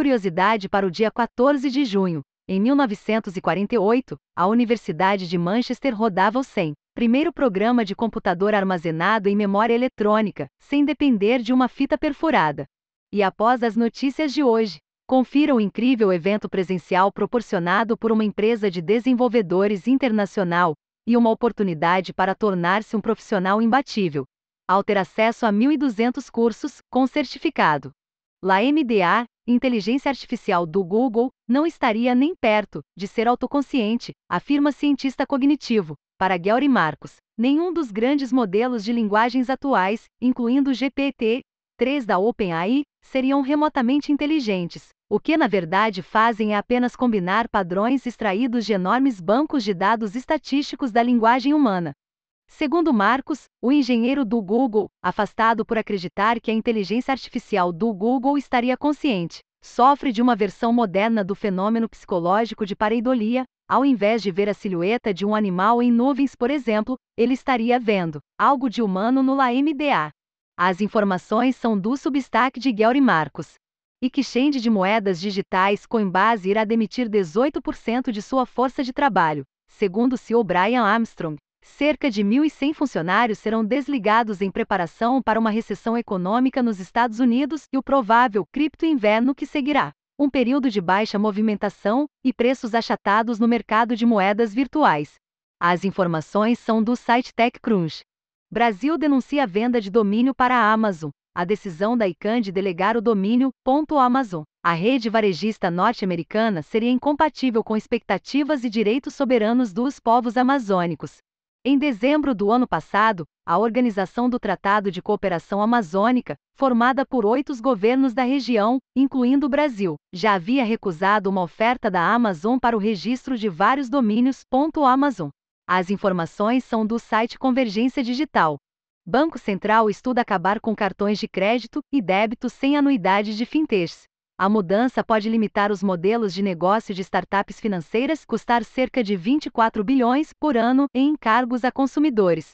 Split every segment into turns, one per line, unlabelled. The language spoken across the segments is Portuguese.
curiosidade para o dia 14 de junho. Em 1948, a Universidade de Manchester rodava o SEM, primeiro programa de computador armazenado em memória eletrônica, sem depender de uma fita perfurada. E após as notícias de hoje, confira o incrível evento presencial proporcionado por uma empresa de desenvolvedores internacional e uma oportunidade para tornar-se um profissional imbatível. Ao ter acesso a 1.200 cursos, com certificado. La MDA, inteligência artificial do Google, não estaria nem perto de ser autoconsciente, afirma cientista cognitivo, para Gary Marcos. Nenhum dos grandes modelos de linguagens atuais, incluindo o GPT-3 da OpenAI, seriam remotamente inteligentes. O que na verdade fazem é apenas combinar padrões extraídos de enormes bancos de dados estatísticos da linguagem humana. Segundo Marcos, o engenheiro do Google, afastado por acreditar que a inteligência artificial do Google estaria consciente, sofre de uma versão moderna do fenômeno psicológico de pareidolia, ao invés de ver a silhueta de um animal em nuvens, por exemplo, ele estaria vendo algo de humano no LaMDA. As informações são do Substack de Gary Marcos. Exchange de moedas digitais Coinbase irá demitir 18% de sua força de trabalho, segundo o CEO Brian Armstrong, Cerca de 1.100 funcionários serão desligados em preparação para uma recessão econômica nos Estados Unidos e o provável cripto-inverno que seguirá. Um período de baixa movimentação e preços achatados no mercado de moedas virtuais. As informações são do site TechCrunch. Brasil denuncia a venda de domínio para a Amazon. A decisão da ICANN de delegar o domínio .amazon. A rede varejista norte-americana seria incompatível com expectativas e direitos soberanos dos povos amazônicos. Em dezembro do ano passado, a Organização do Tratado de Cooperação Amazônica, formada por oito governos da região, incluindo o Brasil, já havia recusado uma oferta da Amazon para o registro de vários domínios. Amazon. As informações são do site Convergência Digital. Banco Central estuda acabar com cartões de crédito e débito sem anuidade de fintechs. A mudança pode limitar os modelos de negócio de startups financeiras, custar cerca de 24 bilhões por ano em encargos a consumidores.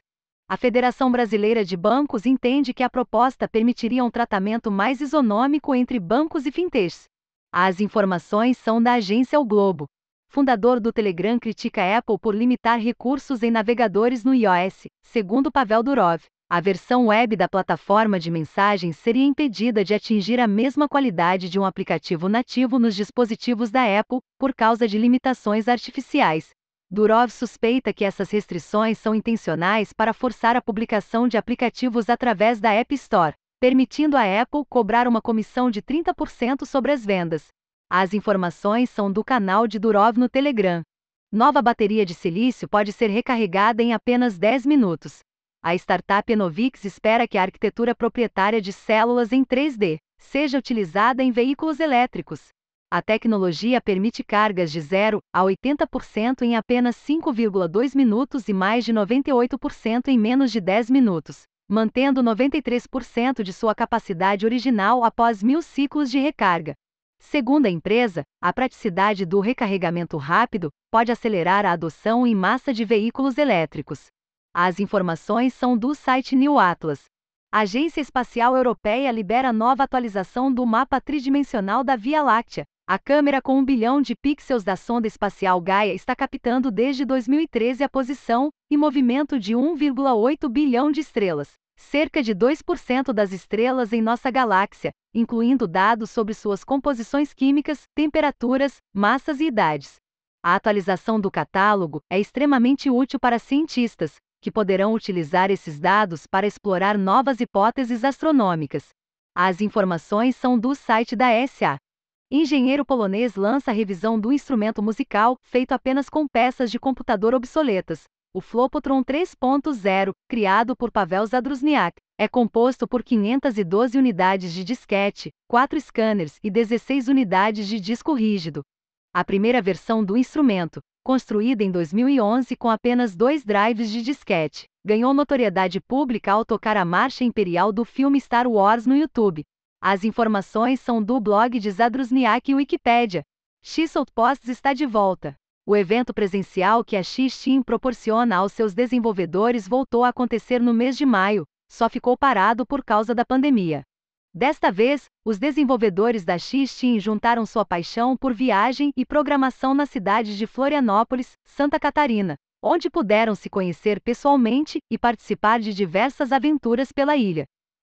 A Federação Brasileira de Bancos entende que a proposta permitiria um tratamento mais isonômico entre bancos e fintechs. As informações são da agência O Globo. Fundador do Telegram critica Apple por limitar recursos em navegadores no iOS, segundo Pavel Durov. A versão web da plataforma de mensagens seria impedida de atingir a mesma qualidade de um aplicativo nativo nos dispositivos da Apple, por causa de limitações artificiais. Durov suspeita que essas restrições são intencionais para forçar a publicação de aplicativos através da App Store, permitindo a Apple cobrar uma comissão de 30% sobre as vendas. As informações são do canal de Durov no Telegram. Nova bateria de silício pode ser recarregada em apenas 10 minutos a startup Enovix espera que a arquitetura proprietária de células em 3D seja utilizada em veículos elétricos. A tecnologia permite cargas de 0 a 80% em apenas 5,2 minutos e mais de 98% em menos de 10 minutos, mantendo 93% de sua capacidade original após mil ciclos de recarga. Segundo a empresa, a praticidade do recarregamento rápido pode acelerar a adoção em massa de veículos elétricos. As informações são do site New Atlas. A Agência Espacial Europeia libera nova atualização do mapa tridimensional da Via Láctea. A câmera com um bilhão de pixels da sonda espacial Gaia está captando desde 2013 a posição e movimento de 1,8 bilhão de estrelas, cerca de 2% das estrelas em nossa galáxia, incluindo dados sobre suas composições químicas, temperaturas, massas e idades. A atualização do catálogo é extremamente útil para cientistas, que poderão utilizar esses dados para explorar novas hipóteses astronômicas. As informações são do site da SA. Engenheiro polonês lança revisão do instrumento musical, feito apenas com peças de computador obsoletas. O Flopotron 3.0, criado por Pavel Zadrusniak, é composto por 512 unidades de disquete, 4 scanners e 16 unidades de disco rígido. A primeira versão do instrumento, construída em 2011 com apenas dois drives de disquete, ganhou notoriedade pública ao tocar a marcha imperial do filme Star Wars no YouTube. As informações são do blog de Zadrusniak e Wikipedia. X-Outposts está de volta. O evento presencial que a X-Team proporciona aos seus desenvolvedores voltou a acontecer no mês de maio, só ficou parado por causa da pandemia. Desta vez, os desenvolvedores da X-Team juntaram sua paixão por viagem e programação na cidade de Florianópolis, Santa Catarina, onde puderam se conhecer pessoalmente e participar de diversas aventuras pela ilha.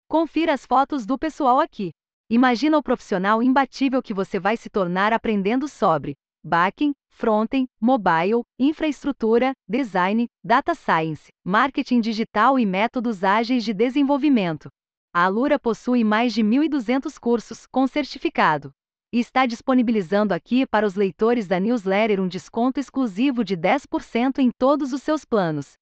Confira as fotos do pessoal aqui. Imagina o profissional imbatível que você vai se tornar aprendendo sobre backend, frontend, mobile, infraestrutura, design, data science, marketing digital e métodos ágeis de desenvolvimento. A Alura possui mais de 1.200 cursos com certificado. E está disponibilizando aqui para os leitores da newsletter um desconto exclusivo de 10% em todos os seus planos.